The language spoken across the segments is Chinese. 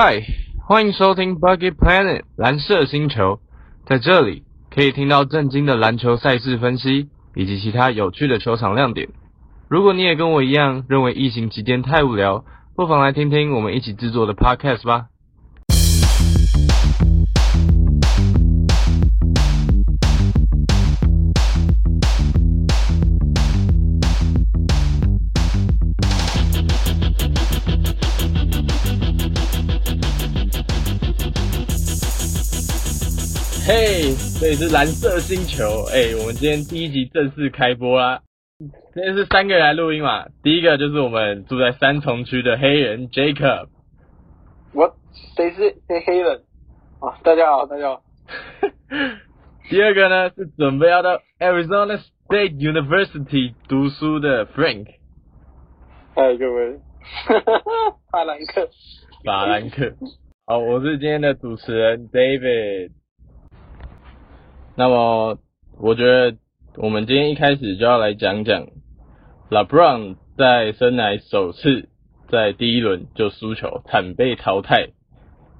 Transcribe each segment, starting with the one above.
嗨，欢迎收听 Buggy Planet 蓝色星球，在这里可以听到震惊的篮球赛事分析，以及其他有趣的球场亮点。如果你也跟我一样认为疫情期间太无聊，不妨来听听我们一起制作的 Podcast 吧。嘿，这里是蓝色星球。哎、我们今天第一集正式开播啦。今天是三个人来录音嘛，第一个就是我们住在三重区的黑人 Jacob，我谁是谁黑人？啊，大家好，大家好。第二个呢是准备要到 Arizona State University 读书的 Frank 嗨，各位，法兰克。法兰克。好，我是今天的主持人 David。那么，我觉得我们今天一开始就要来讲讲 LeBron 在生来首次在第一轮就输球，惨被淘汰。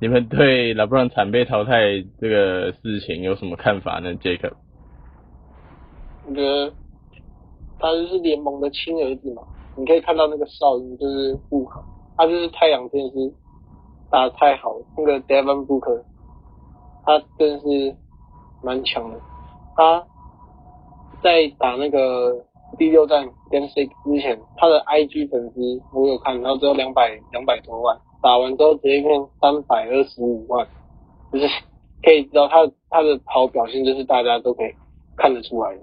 你们对 LeBron 惨被淘汰这个事情有什么看法呢，Jacob？我觉得他就是联盟的亲儿子嘛，你可以看到那个哨音就是布克，他就是太阳真的是打得太好了，那个 Devin Booker，他真是蛮强的。他在打那个第六战跟 Six 之前，他的 IG 粉丝我有看，然后只有两百两百多万，打完之后直接变三百二十五万，就是可以知道他他的好表现，就是大家都可以看得出来的。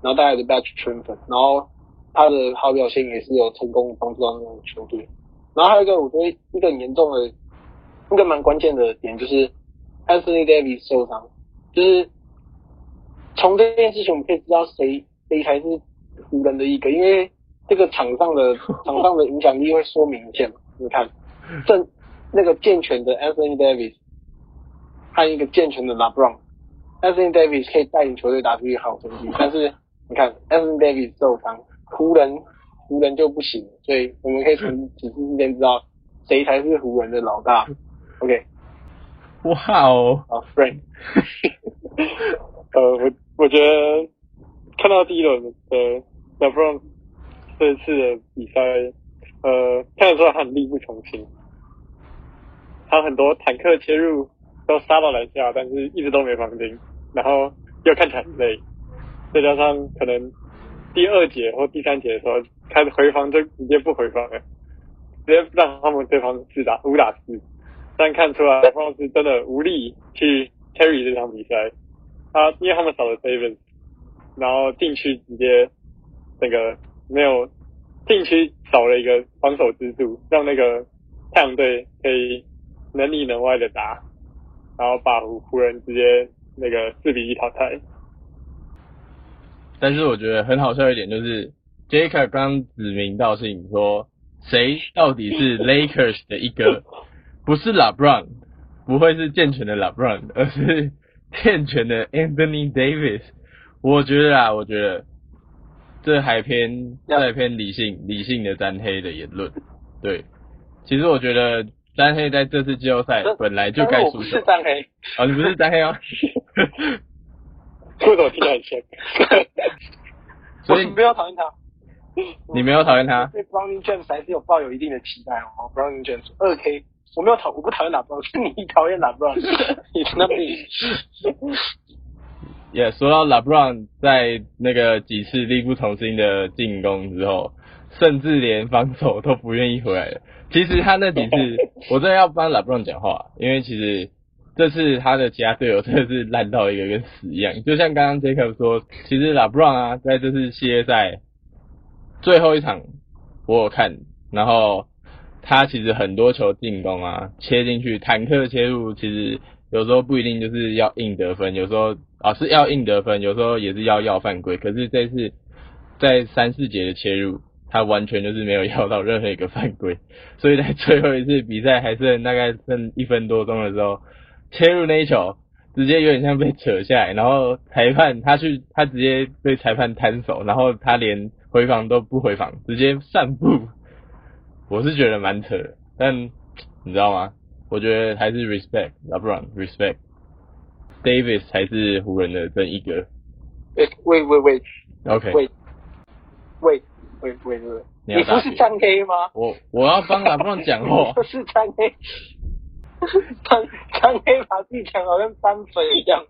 然后大家都被他圈粉，然后他的好表现也是有成功帮助到那种球队。然后还有一个我觉得一个很严重的、一个蛮关键的点就是 Anthony Davis 受伤，就是从这件事情我们可以知道谁谁才是湖人的一个，因为这个场上的 场上的影响力会说明一切嘛。你看，正那个健全的 Anthony Davis 和一个健全的 LeBron。Anthony Davis 可以带领球队打出一个好成绩，但是你看 Anthony Davis 受伤，湖人湖人就不行，所以我们可以从此事之间知道谁才是湖人的老大。OK，哇哦，好，Frank，呃，我觉得看到第一轮的 LeBron 这次的比赛，呃，看得出来他很力不从心，他很多坦克切入都杀到篮下，但是一直都没防进，然后又看起来很累，再加上可能第二节或第三节的时候开始回防就直接不回防了，直接让他们对方四打五打四，但看出来方是真的无力去 carry 这场比赛，他因为他们少了 Davis，然后禁区直接那个没有禁区少了一个防守支柱，让那个太阳队可以能里能外的打。然后把湖湖人直接那个四比一淘汰。但是我觉得很好笑一点就是，Jacob 刚指名道姓说，谁到底是 Lakers 的一个？不是 LeBron，不会是健全的 LeBron，而是 健全的 Anthony Davis。我觉得啊，我觉得这还偏这还偏理性理性的詹黑的言论。对，其实我觉得詹黑在这次季后赛本来就该输球我不是。詹黑，哦，你不是詹黑哦。为什么听起来很像？所以你不要讨厌他，你没有讨厌他？对 Browning James 还是有抱有一定的期待哦。Browning James 二 K，我没有讨，我不讨厌哪 Brown，是你讨厌哪 Brown，你那边也、说到 LeBron 在那个几次力不从心的进攻之后，甚至连防守都不愿意回来了。其实他那几次，我真的要帮 LeBron 讲话，因为其实这次他的其他队友真的是烂到一个跟屎一样。就像刚刚 Jacob 说，其实 LeBron 啊，在这次系列赛最后一场我有看，然后他其实很多球进攻啊，切进去，坦克切入，其实有时候不一定就是要硬得分，有时候啊是要硬得分，有时候也是要要犯规。可是这次在三四节的切入，他完全就是没有要到任何一个犯规，所以在最后一次比赛还剩大概剩一分多钟的时候，切入那一球，直接有点像被扯下来，然后裁判他去他直接被裁判摊手，然后他连回防都不回防，直接散步。我是觉得蛮扯的，但你知道吗？我觉得还是 respect LeBron respect Davis 才是湖人的正一哥。哎，喂喂喂 OK，喂喂喂喂喂，你不是张黑吗？我我要帮 LeBron 讲话。不是张黑，张张黑把自己讲好像张嘴一样，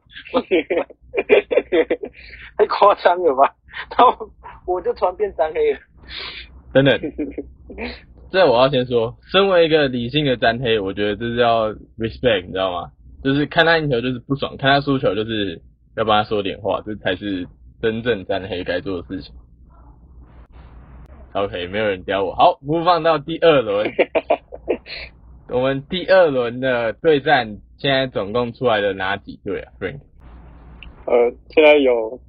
太夸张了吧？然后我就突然变张黑了。等等，这我要先说，身为一个理性的詹黑，我觉得这是要 respect，你知道吗？就是看他赢球就是不爽，看他输球就是要帮他说点话，这才是真正詹黑该做的事情。OK，没有人刁我。好，播放到第二轮，我们第二轮的对战现在总共出来的哪几队啊？Frank？呃，现在有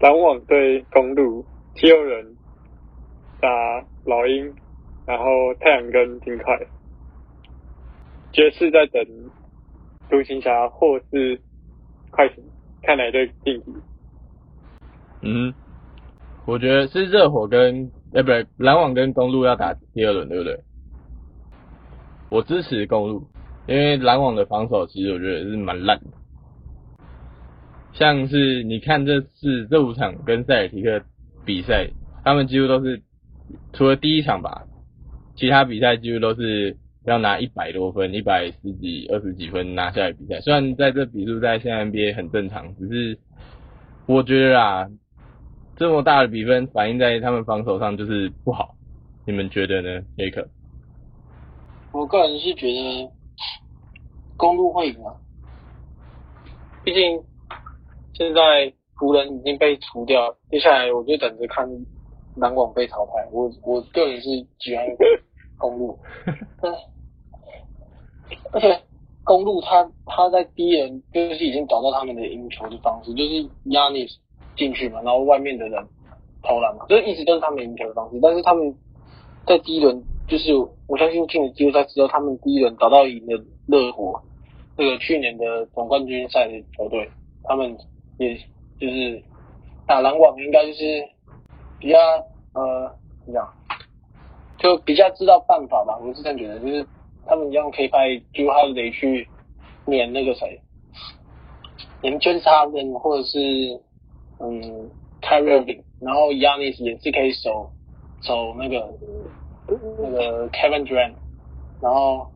篮网对公路，七六人打老鹰，然后太阳跟金块，爵士在等独行侠或是快艇，看哪队晋级。嗯，我觉得是热火跟哎不对，篮网跟公路要打第二轮，对不对？我支持公路，因为篮网的防守其实我觉得是蛮烂的。像是你看这次这五场跟塞尔提克比赛，他们几乎都是除了第一场吧，其他比赛几乎都是要拿一百多分、一百十几、二十几分拿下来比赛。虽然在这比数在现在 NBA 很正常，只是我觉得啊，这么大的比分反映在他们防守上就是不好。你们觉得呢，杰克？我个人是觉得公路会赢啊，毕竟现在湖人已经被除掉，接下来我就等着看篮网被淘汰。我我个人是喜欢 公路，而且公路他他在第一轮就是已经找到他们的赢球的方式，就是 Yanis 进去嘛，然后外面的人投篮嘛，就是一直都是他们赢球的方式。但是他们在第一轮，就是我相信进了季后赛之后，他们第一轮找到赢的热火，这个去年的总冠军赛的球队，他们也就是打篮网，应该就是比较呃怎么讲，就比较知道办法吧。我是这样觉得，就是他们一样可以派 Drew Holiday 去撵那个谁，撵 James Harden 或者是嗯 Kyrie Irving，然后 Yanis 也是可以守守那个那个 Kevin Durant，然后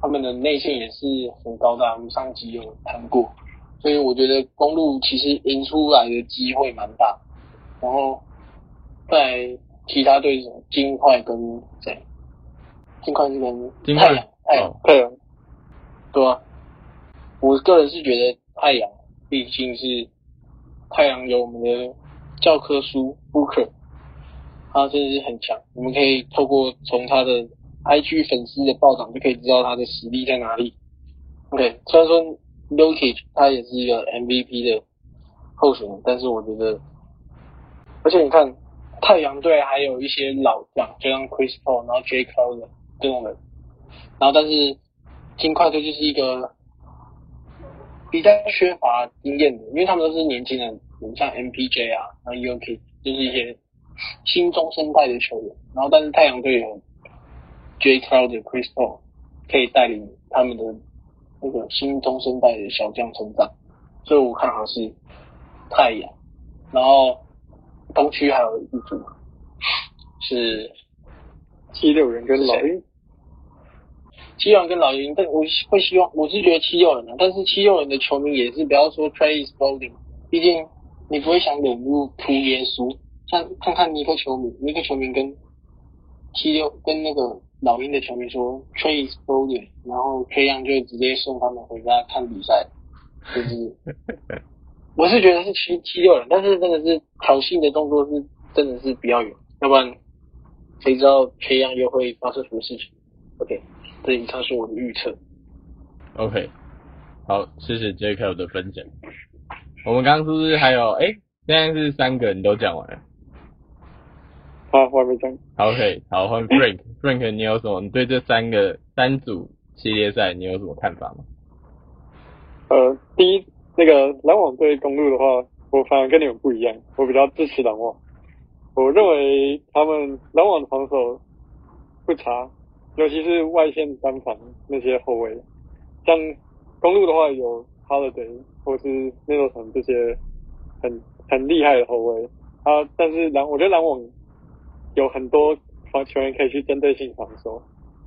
他们的内线也是很高大，我们上集有谈过，所以我觉得公路其实赢出来的机会蛮大。然后在其他对手金块跟谁？金块是跟金块太阳，太阳哦太阳对啊，我个人是觉得太阳毕竟是太阳有我们的教科书 Booker，他真的是很强。我们可以透过从他的 IG 粉丝的报道就可以知道他的实力在哪里。OK，虽然说 l o k i 他也是一个 MVP 的候选人，但是我觉得，而且你看太阳队还有一些老将，就像 Chris Paul，然后 J Crowder 这种人，然后但是金块队就是一个比较缺乏经验的，因为他们都是年轻人，像 MPJ 啊，然后 UK 就是一些新中生代的球员，然后但是太阳队有 J Crowder、Chris Paul 可以带领他们的那个新中生代的小将成长，所以我看好是太阳，然后东区还有一组是七六人跟老鹰，七六人跟老鹰，但我会希望，我是觉得七六人啊，但是七六人的球迷也是不要说 Trey is bolding 毕竟你不会想忍入哭耶稣，像看看尼克球迷，尼克球迷跟七六跟那个老鹰的球迷说 Trey is bolding 然后 Trey Young 就直接送他们回家看比赛，就是我是觉得是七七六人，但是真的是挑衅的动作是真的是比较有，要不然谁知道 Trey Young 又会发生什么事情？OK。这以上是我的预测。OK，好，谢谢 Jacob 的分享。我们刚刚是不是还有？哎、现在是三个人都讲完了。好，我还没讲。好 OK，好换 Frank。Frank，你有什么？你对这三个三组系列赛你有什么看法吗？呃，第一，那个篮网对公路的话，我反而跟你们不一样，我比较支持篮网。我认为他们篮网的防守不差，尤其是外线单防那些后卫，像公路的话有 Holiday 或是 Middleton 这些很很厉害的后卫啊，但是篮我觉得篮网有很多防球员可以去针对性防守。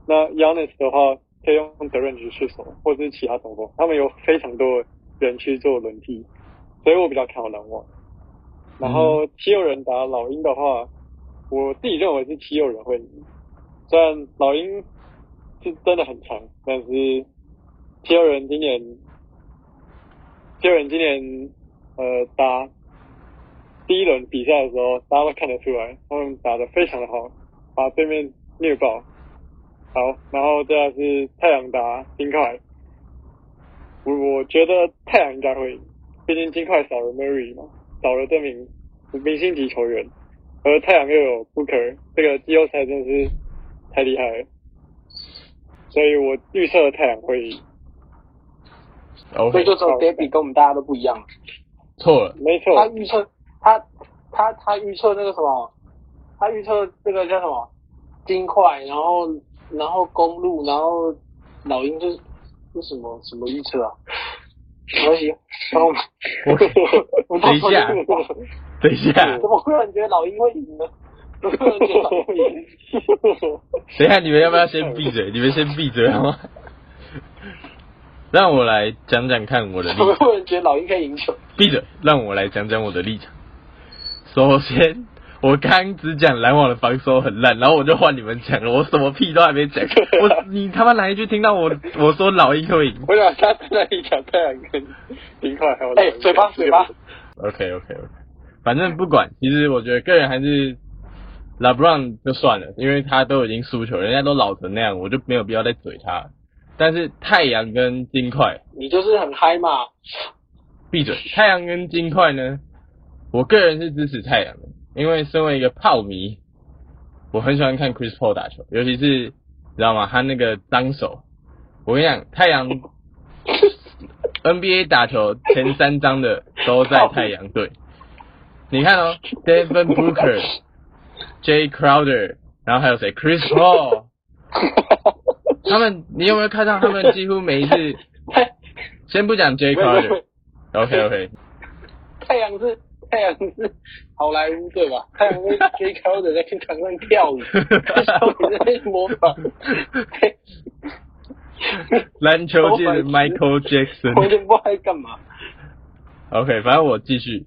那 Yanis 的话可以用德润去去守，或者是其他中锋，他们有非常多人去做轮替，所以我比较看好篮网。然后七六人打老鹰的话，我自己认为是七六人会赢。虽然老鹰是真的很强，但是七六人今年七六人今年呃打第一轮比赛的时候，大家都看得出来，他们打得非常的好，把对面虐爆。好，然后这样是太阳打金块，我我觉得太阳应该会赢，毕竟金块少了 Murray 嘛，少了这名明星级球员，而太阳又有 Booker，这个季后赛真的是太厉害了，所以我预测太阳会赢。所以就只有 Debbie 跟我们大家都不一样。错了，没错，他预测他他他预测那个什么，他预测这个叫什么金块，然后然后公路，然后老鹰就是是什么什么预测啊？没关系，然后我 等一下等一下，怎么忽然觉得老鹰会赢呢？怎么忽然觉得老鹰会赢？等一下，你们要不要先闭嘴？你们先闭嘴好吗？让我来讲讲看我的立场。忽然觉得老鹰可以赢球？闭嘴，让我来讲讲我的立场。首先，我刚只讲篮网的防守很烂，然后我就换你们讲了，我什么屁都还没讲。我你他妈哪一句听到我我说老鹰会赢我想他在那里讲太阳跟金块还有哎，嘴巴嘴巴，？OK OK OK，反正不管，其实我觉得个人还是 LeBron 就算了，因为他都已经输球，人家都老成那样，我就没有必要再怼他。但是太阳跟金块，你就是很嗨嘛。闭嘴！太阳跟金块呢，我个人是支持太阳的，因为身为一个炮迷，我很喜欢看 Chris Paul 打球，尤其是知道吗？他那个脏手，我跟你讲，太阳 NBA 打球前三张的都在太阳队。你看哦，Devin Booker、Jay Crowder，然后还有谁？Chris Paul，他们你有没有看到他们几乎每一次？先不讲有 Crowder，OK OK，太阳是太阳是好莱坞对吧？太阳是 J 高的在天场上跳舞，小美在那边模仿，篮球界的 Michael Jackson。完全不知道在干嘛。OK，反正我继续。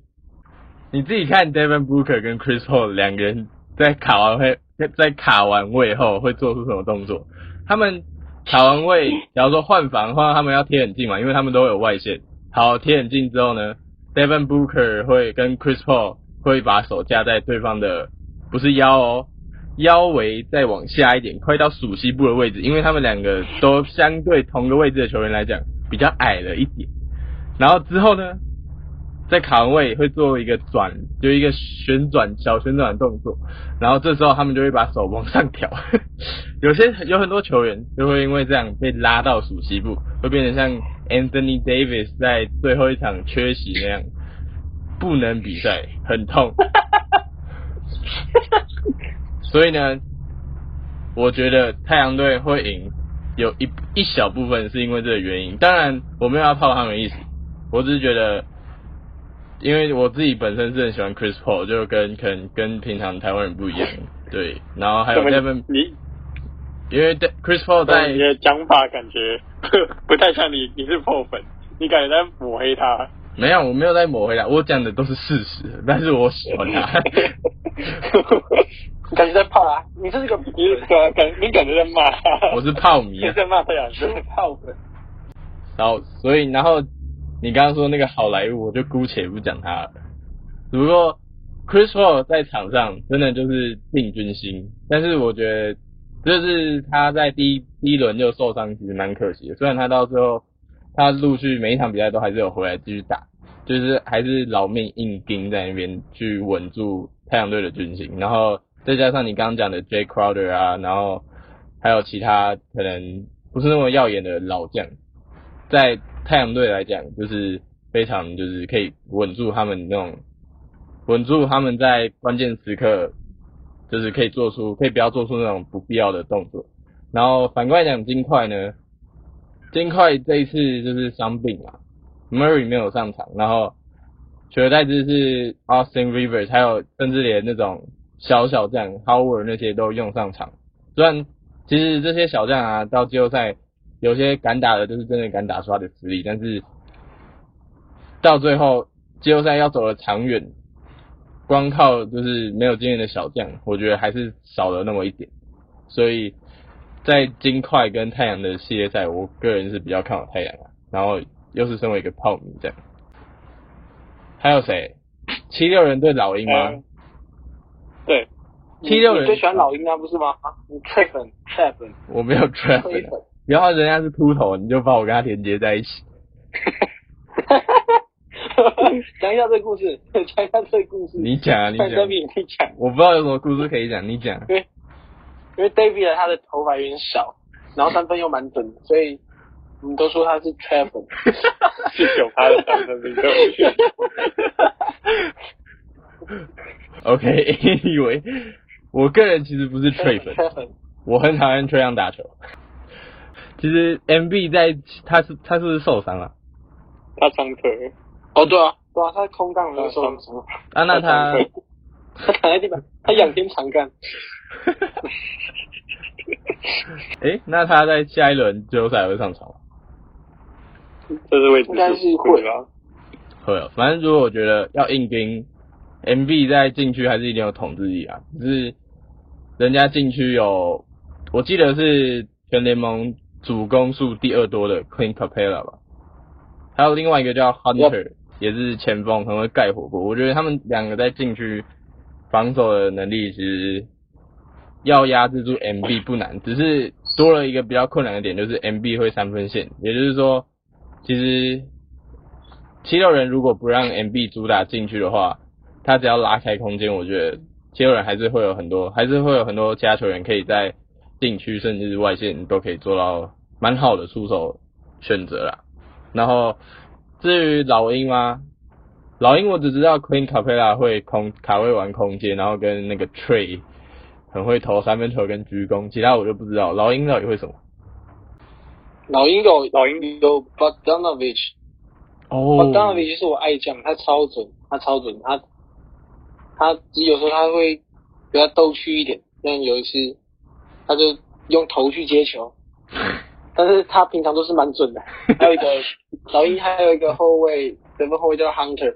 你自己看 Devin Booker 跟 Chris Paul 两个人在卡完会，在卡完位后会做出什么动作？他们卡完位，假如说换防的话，他们要贴很近嘛，因为他们都有外线。好，贴很近之后呢，Devin Booker 会跟 Chris Paul 会把手架在对方的不是腰哦，腰围再往下一点，快到属膝部的位置，因为他们两个都相对同个位置的球员来讲比较矮了一点。然后之后呢，在卡位会做一个转，就一个旋转小旋转的动作，然后这时候他们就会把手往上挑。有些有很多球员就会因为这样被拉到属膝部，会变成像 Anthony Davis 在最后一场缺席那样，不能比赛，很痛。所以呢，我觉得太阳队会赢，有一一小部分是因为这个原因。当然，我没有要泡他们的意思，我只是觉得，因为我自己本身是很喜欢 Chris Paul，就跟可能跟平常台湾人不一样，对。然后还有 Devin，你因为 Chris Paul 在你的讲法感觉不太像你，你是破粉，你感觉在抹黑他。没有，我没有在抹黑他，我讲的都是事实，但是我喜欢他。你感觉在怕啊？你这是个你对啊，感你感觉在骂他。我是炮迷啊 你在骂太阳是队。泡粉。然后，所以，然后你刚刚说那个好莱坞，我就姑且不讲他了。只不过 Chris Paul 在场上真的就是定军心，但是我觉得就是他在第一第一轮就受伤，其实蛮可惜的。虽然他到最后他陆续每一场比赛都还是有回来继续打，就是还是老命硬盯在那边去稳住太阳队的军心，然后再加上你刚刚讲的 Jay Crowder 啊，然后还有其他可能不是那么耀眼的老将，在太阳队来讲，就是非常就是可以稳住他们那种，稳住他们在关键时刻，就是可以做出可以不要做出那种不必要的动作。然后反过来讲金块呢，金块这一次就是伤病嘛，Murray 没有上场，然后取而代之是 Austin Rivers，还有甚至连那种小小将 Howard 那些都用上场。虽然其实这些小将啊，到季后赛有些敢打的，就是真的敢打出他的实力，但是到最后季后赛要走的长远，光靠就是没有经验的小将，我觉得还是少了那么一点。所以在金块跟太阳的系列赛，我个人是比较看好太阳啊。然后又是身为一个炮迷这样。还有谁？七六人对老鹰吗？嗯对，七六人你最喜欢老鹰啊，不是吗？你 t r a 粉 t r a 粉我没有 t r a 吹 p 粉。然后人家是秃头，你就把我跟他连接在一起。讲一下这个故事，讲一下这个故事。你讲啊，你讲。你讲，我不知道有什么故事可以讲，你讲。因为 David 他的头发有点少，然后三分又蛮准的，所以我们都说他是 t r a 粉。是九趴的三分命中率。OK，anyway，、我个人其实不是 Trey 粉，Trey 粉。我很讨厌 Trey 样打球。其实 MB 在他是他是不是受伤了？他伤腿，哦，对啊，对啊，他空杠的时候什么？啊，那他他躺在地板，他仰天长干。诶、那他在下一轮季后赛会上场吗？这是位置应该是会吧？会哦，反正如果我觉得要硬盯，MB 在禁区还是一定有统治力啊。只是人家禁区有，我记得是全联盟主攻数第二多的 Clint Capella 吧，还有另外一个叫 Hunter，也是前锋，很会盖火锅。我觉得他们两个在禁区防守的能力其实要压制住 MB 不难，只是多了一个比较困难的点，就是 MB 会三分线，也就是说，其实七六人如果不让 MB 主打进去的话，他只要拉开空间，我觉得七六人还是会有很多，还是会有很多其他球员可以在禁区甚至是外线都可以做到蛮好的出手选择啦。然后至于老鹰吗？老鹰我只知道 Queen Capella 会空卡位玩空间，然后跟那个 Trey 很会投三分球跟鞠躬，其他我就不知道。老鹰到底会什么？老鹰有老鹰有 Bogdanovich，哦 Bogdanovich 是我爱将，他超准，他超准，他他有时候他会比较逗趣一点，像有一次他就用头去接球，但是他平常都是蛮准的。还有一个 老鹰还有一个后卫，得分后卫叫 Hunter，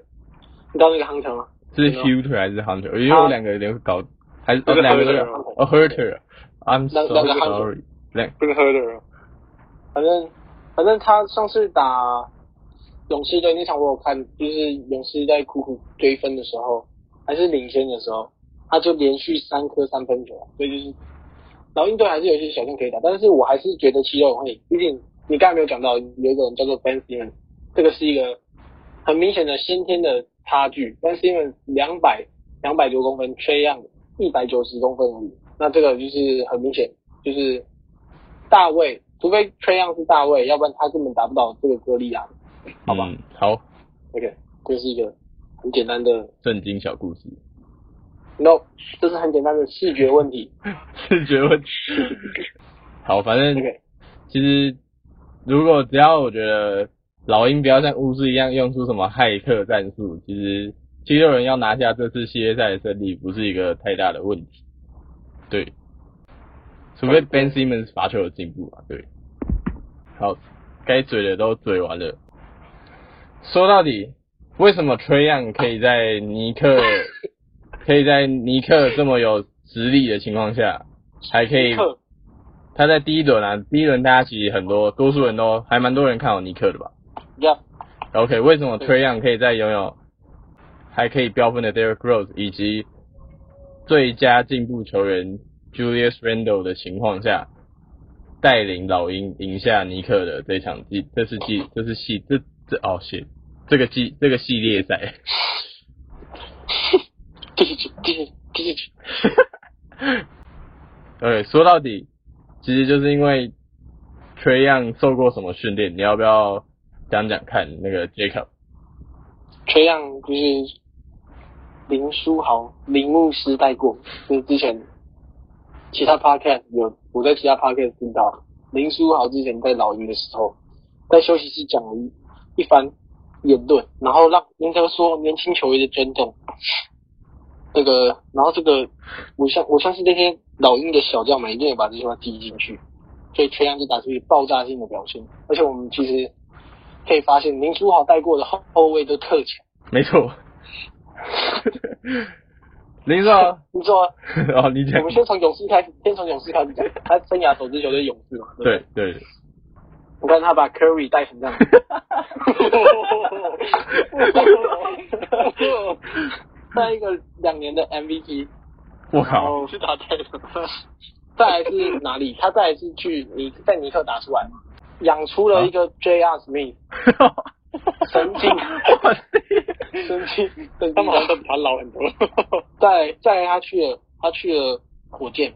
你知道那个 Hunter 吗？是 Huter 还是 Hunter？因为我两个有点搞，还是这个两个都 Hunter 有哦 Herter。I'm so 两两个 sorry。两这个喝的，反正反正他上次打勇士队那场我有看，就是勇士在苦苦追分的时候，还是领先的时候，他就连续三颗三分球，所以就是老鹰队还是有些小将可以打，但是我还是觉得七六人会，毕竟你刚才没有讲到有一个人叫做 Ben Simmons，这个是一个很明显的先天的差距，Ben Simmons 两百两百多公分，缺样一百九十公分而已，那这个就是很明显，就是大卫，除非 Trey Young 是大卫，要不然他根本达不到这个歌利亚。好吧嗯，好，OK，这是一个很简单的震惊小故事，No，这是很简单的视觉问题。视觉问题。好，反正 OK，其实如果只要我觉得老鹰不要像巫师一样用出什么骇客战术，其实七六人要拿下这次系列赛的胜利不是一个太大的问题。对，除非 Ben Simmons 罚球有进步啊，对。好，该嘴的都嘴完了。说到底，为什么 Trey Young 可以在尼克 可以在尼克这么有实力的情况下，还可以他在第一轮啊，第一轮大家其实很多多数人都还蛮多人看好尼克的吧？Yeah，？OK，为什么 Trey Young 可以在拥有还可以飙分的 Derrick Rose 以及最佳进步球员 Julius Randle 的情况下，带领老鹰赢下尼克的这场季，这是季，这是系，这这哦 shit，这个季这个系列赛，继续继续继续。对，说到底，其实就是因为 Trey Young 受过什么训练，你要不要讲讲看？那个 Jacob，缺样就是林书豪林牧师带过，就是之前其他 podcast 有我在其他 podcast 听到林书豪之前在老鹰的时候，在休息室讲了一番言论，然后让赢得所有年轻球员的尊重。这个，然后这个，我相我相信那些老鹰的小将们一定会把这句话记进去，所以全洋就打出一爆炸性的表现。而且我们其实可以发现，林书豪带过的后后卫都特强。没错。林书豪，你说，哦，你讲我们，先从勇士开始，先从勇士开始讲。他生涯首支球队勇士嘛，对对？对对，你看他把 Curry 带成这样，带一个两年的 MVP，我靠，后是他带的。再来是哪里？他再来是去尼在尼克打出来嘛，养出了一个 J.R. Smith，神经，神经，神经。他们好像都比他老很多。再再来他去了，他去了火箭，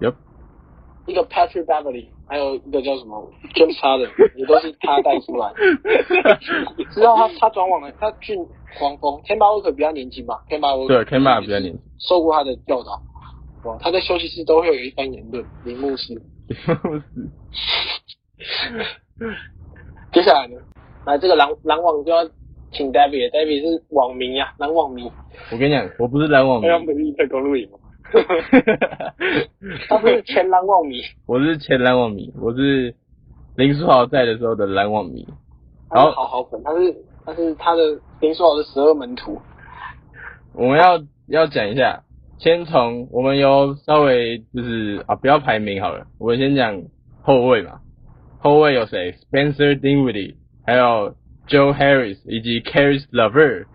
有一个 Patrick Beverly，还有一个叫什么 James Harden，也都是他带出来的。之后他他转往了，他去黄蜂，天巴沃克比较年轻吧，天巴沃克对 k e m a 比较年轻，受过他的教导，哇，他在休息室都会有一番言论，林木师。接下来呢，来这个篮篮网就要请 David，David 是网迷呀、篮网迷，我跟你讲，我不是篮网迷不是在公路赢吗？他是前篮网迷，我是前篮网迷，我是林书豪在的时候的篮网迷。他是好好粉，他是他是他的林书豪的十二门徒，我们要要讲一下，先从我们有稍微就是啊，不要排名好了，我们先讲后卫嘛。后卫有谁？Spencer Dinwiddie，还有 Joe Harris 以及 Caris LeVert。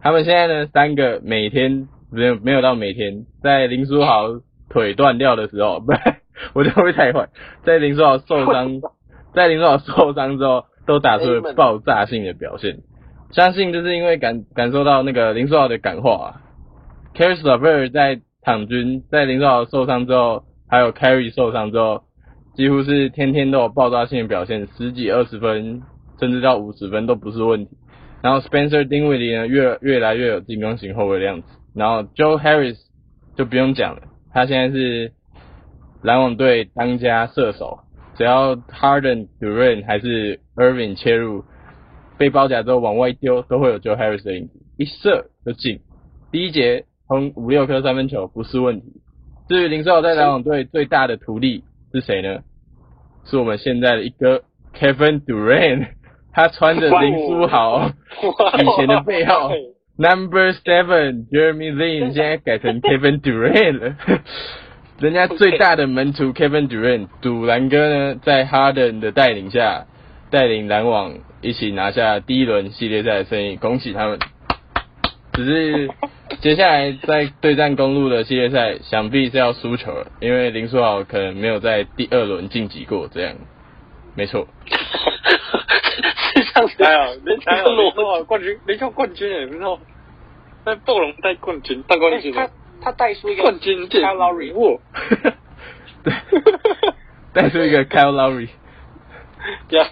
他们现在呢，三个每天没有没有到每天，在林书豪腿断掉的时候，不 然我就会太坏。在林书豪受伤，在林书豪受伤之后，都打出了爆炸性的表现。相信就是因为感感受到那个林书豪的感化、啊。Caris LeVert 在场均在林书豪受伤之后，还有 Carry 受伤之后，几乎是天天都有爆炸性的表现，十几二十分，甚至到五十分都不是问题。然后 Spencer Dinwiddie 呢，越越来越有进攻型后卫的样子。然后 Joe Harris 就不用讲了，他现在是篮网队当家射手，只要 Harden、Durant 还是 Irving 切入，被包夹之后往外丢，都会有 Joe Harris 的影子，一射就进。第一节轰五六颗三分球不是问题。至于林书豪在篮网队最大的徒弟是谁呢？是我们现在的一哥 Kevin Durant，他穿着林书豪以前的背号 Number Seven Jeremy Lin，现在改成 Kevin Durant 了。人家最大的门徒 Kevin Durant，赌篮哥呢，在 Harden 的带领下，带领篮网一起拿下第一轮系列赛的胜利，恭喜他们！只是接下来在对战公路的系列赛，想必是要输球了，因为林书豪可能没有在第二轮晋级过，这样，没错。是这样子。还 有，人家有林书豪冠军，林书豪冠军也不知道，在暴龙带冠军，带冠军他的他带出一个冠军戒 Kyle Lowry，哇，对，带 出一个 Kyle Lowry，对啊，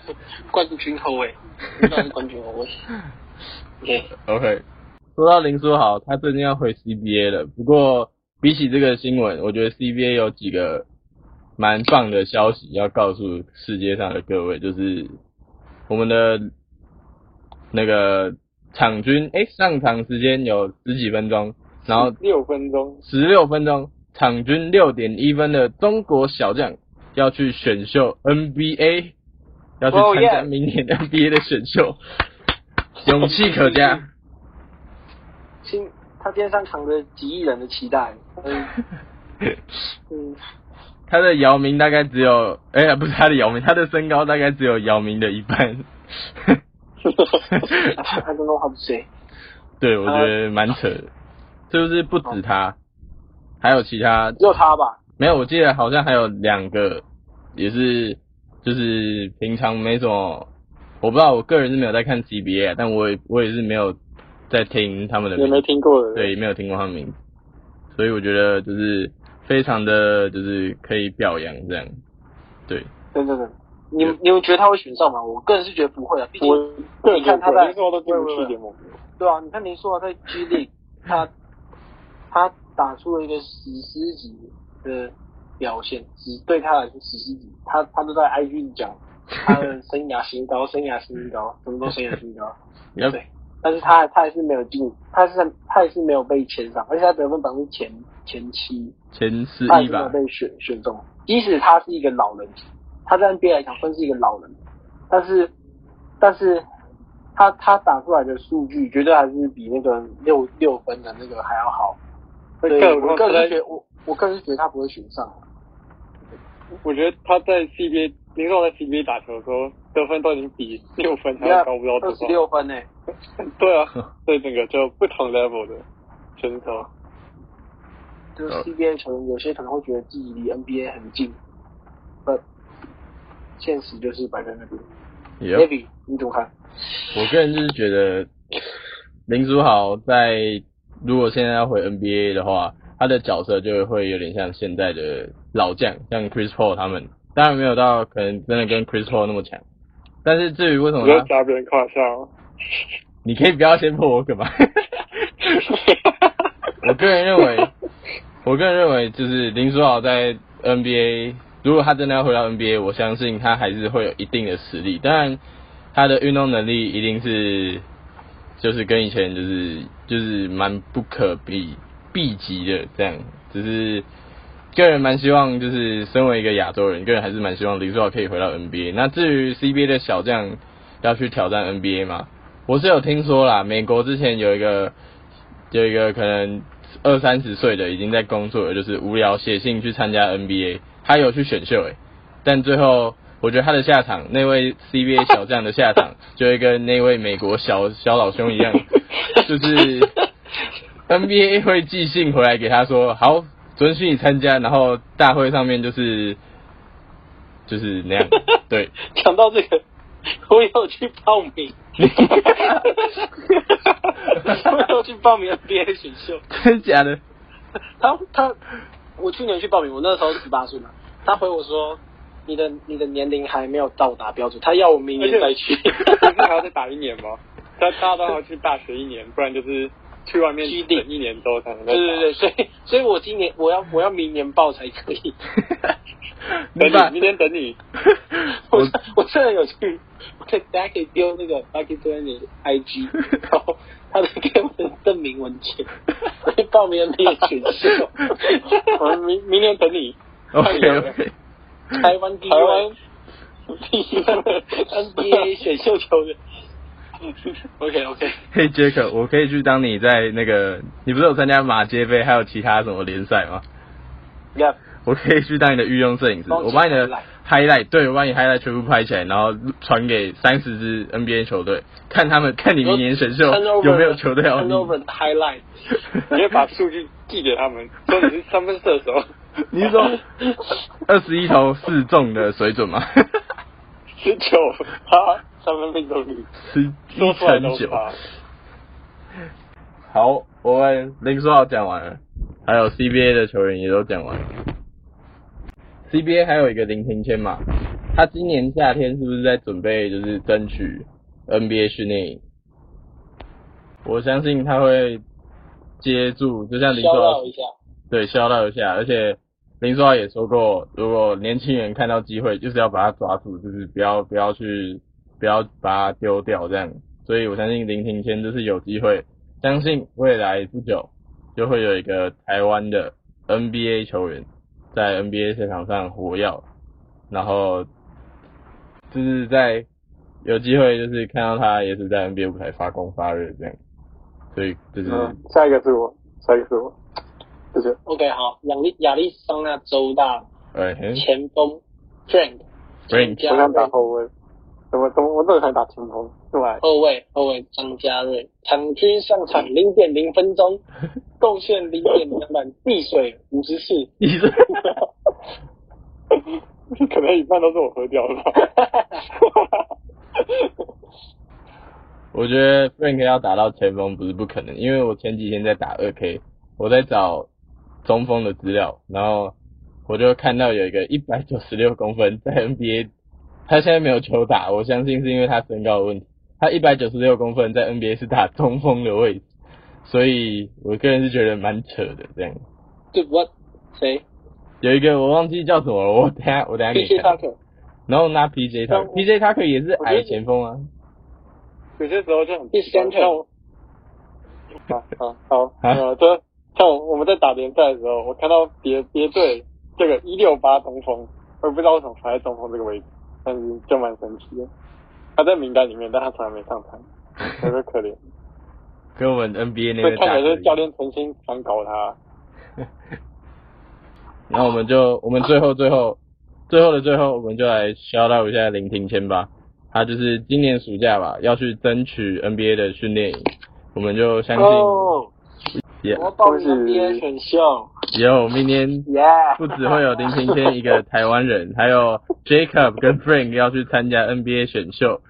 冠军后卫，冠军后卫。OK，OK，说到林书豪，他最近要回 CBA 了。不过比起这个新闻，我觉得 CBA 有几个蛮棒的消息要告诉世界上的各位，就是我们的那个场均，诶、上场时间有十几分钟，然后六分钟，十六分钟，场均六点一分的中国小将要去选秀 NBA，要去 Oh, 参加明年 NBA 的选秀，勇气可嘉。心他肩上扛着几亿人的期待。嗯 嗯，他的姚明大概只有，哎、呀，不是他的姚明，他的身高大概只有姚明的一半。I don't know how to say。对，我觉得蛮扯的，是不是不止他，还有其他只有他吧？没有，我记得好像还有两个，也是就是平常没什么，我不知道，我个人是没有在看 CBA，啊但我也我也是没有在听他们的也名字，没听过的，对，没有听过他们名字，所以我觉得就是非常的就是可以表扬这样，对，对对对，你们你们觉得他会选上吗？我个人是觉得不会啊，毕竟你看他在林书豪都进不去联盟，对啊，你看林书豪在 G League，他 他打出了一个史诗级的表现，只对他来说史诗级。他他都在 IG 讲他的生涯新高，生涯新高，什么都生涯新高，对，但是他他还是没有进，他是他还是没有被签上，而且他得分榜是前前七，前四一有被选选中。即使他是一个老人，他在 NBA 来讲算是一个老人，但是但是他他打出来的数据绝对还是比那个六六分的那个还要好。所以更何况我个人觉得我我个人觉得他不会选上。我觉得他在 CBA 林书豪在 CBA 打球的时候，得分都已经比六分还要高不知道多二十少。六分呢、对啊，所以整个就不同 level 的选手。就是 CBA 球员有些可能会觉得自己离 NBA 很近，但现实就是摆在那边。有 David，你怎么看？我个人就是觉得林书豪在如果现在要回 NBA 的话，他的角色就会有点像现在的老将，像 Chris Paul 他们，当然没有到可能真的跟 Chris Paul 那么强。但是至于为什么要么他，夹别人胯下哦。你可以不要先破我梗吗？我个人认为，我个人认为就是林书豪在 NBA，如果他真的要回到 NBA，我相信他还是会有一定的实力。当然，他的运动能力一定是就是跟以前就是就是蛮不可比比及的这样。只是个人蛮希望，就是身为一个亚洲人，个人还是蛮希望林书豪可以回到 NBA。那至于 CBA 的小将要去挑战 NBA 吗？我是有听说啦，美国之前有一个有一个可能二三十岁的已经在工作了，就是无聊写信去参加 NBA，他有去选秀诶，但最后我觉得他的下场，那位 CBA 小将的下场，就会跟那位美国小小老兄一样，就是 NBA 会寄信回来给他说，好，准许你参加，然后大会上面就是就是那样，对，讲到这个，我有去报名，我有去报名 NBA 选秀。真的假的？他他，我去年去报名，我那时候十八岁嘛。他回我说，你的你的年龄还没有到达标准，他要我明年再去。不是还要再打一年吗？他大家都要去大学一年，不然就是去外面等一年之后才能。对对对，所以所以我今年我要我要明年报才可以。等你，明天等你。我我我真的有去，我可以大家可以丢那个 Lucky Twenty IG，然后他在给我的证明文件，我去报名 NBA 选秀。我们明明年等你。OK 看你 OK，台湾第一台位湾第一位 NBA 选秀球员。OK OK，嘿杰克，我可以去当你在那个，你不是有参加马街杯，还有其他什么联赛吗？yeah, 我可以去当你的御用摄影师，我我把你的 highlight 对我把你 highlight 全部拍起来，然后传给三十支 NBA 球队，看他们看你明年选秀有没有球队要你。turnover highlight。你会把数据寄给他们，说你是三分射手，你是说二十一投四中的水准吗？十九趴三分命中率，十一说出来乘九。好，我们林书豪讲完了，还有 CBA 的球员也都讲完了。CBA 还有一个林庭谦嘛，他今年夏天是不是在准备就是争取 NBA 训练营？我相信他会接住，就像林书消豪对消到一下，而且林书豪也说过，如果年轻人看到机会，就是要把他抓住，就是不要不要去不要把他丢掉这样。所以我相信林庭谦就是有机会，相信未来不久就会有一个台湾的 NBA 球员在 NBA 赛场上活跃，然后就是在有机会就是看到他也是在 NBA 舞台发光发热这样。所以就是、下一个是我，下一个是我，谢谢。OK，好，亚利亚利桑那州大前锋 Frank，Frank 张我想家瑞，打后卫，怎么怎么我真的想打前锋，对吧？后卫后卫张家瑞，场均上场零点零分钟，贡献零点两板，闭水五十次。你 是可能一半都是我喝掉的吧。我觉得 Frank 要打到前锋不是不可能，因为我前几天在打二 K，我在找中锋的资料，然后我就看到有一个一百九十六公分在 NBA，他现在没有球打，我相信是因为他身高的问题，他一百九十六公分在 NBA 是打中锋的位置，所以我个人是觉得蛮扯的这样。对，我谁？有一个我忘记叫什么了，我等下我等下给你看。Tucker，然后拿 PJ 像 Tucker，PJ Tucker 也是矮前锋啊。有些时候就很第三像我，好好好，呃，这像我我们在打联赛的时候，我看到别别队这个一六八中锋，我也不知道为什么排在中锋这个位置，但是就蛮神奇的。他在名单里面，但他从来没上场，有点可怜。跟我们 NBA 那个大哥一样来是教练诚心想搞他。那我们就我们最后最后最后的最后，我们就来 shout out 一下林庭谦吧。他就是今年暑假吧，要去争取 NBA 的训练营，我们就相信哦，也我要报名 NBA 选秀。以后明年不只会有林庭谦一个台湾人，还有 Jacob 跟 Frank 要去参加 NBA 选秀，